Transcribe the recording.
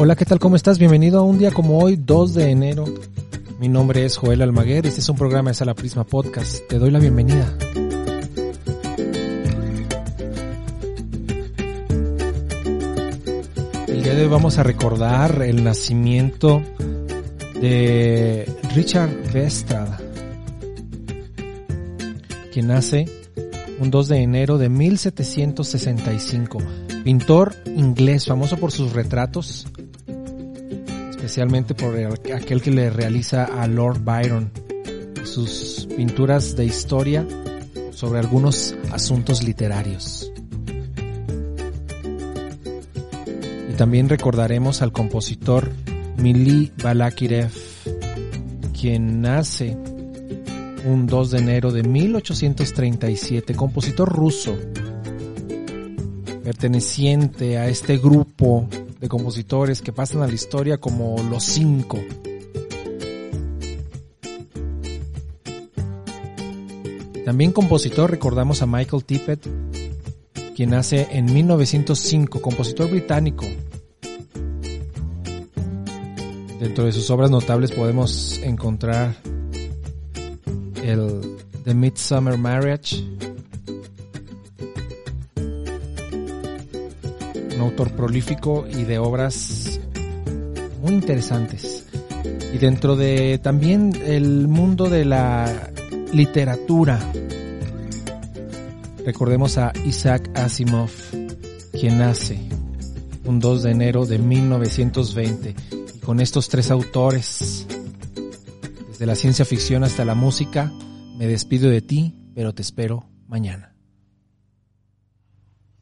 Hola, ¿qué tal? ¿Cómo estás? Bienvenido a un día como hoy, 2 de enero. Mi nombre es Joel Almaguer y este es un programa de Sala Prisma Podcast. Te doy la bienvenida. El día de hoy vamos a recordar el nacimiento de Richard Vestrada, quien nace un 2 de enero de 1765. Pintor inglés, famoso por sus retratos, especialmente por aquel que le realiza a Lord Byron, sus pinturas de historia sobre algunos asuntos literarios. Y también recordaremos al compositor Mili Balakirev, quien nace un 2 de enero de 1837, compositor ruso, perteneciente a este grupo de compositores que pasan a la historia como los cinco. También compositor recordamos a Michael Tippett, quien nace en 1905, compositor británico. Dentro de sus obras notables podemos encontrar el The Midsummer Marriage, un autor prolífico y de obras muy interesantes. Y dentro de también el mundo de la literatura, recordemos a Isaac Asimov, quien nace un 2 de enero de 1920. Y con estos tres autores, desde la ciencia ficción hasta la música, me despido de ti, pero te espero mañana.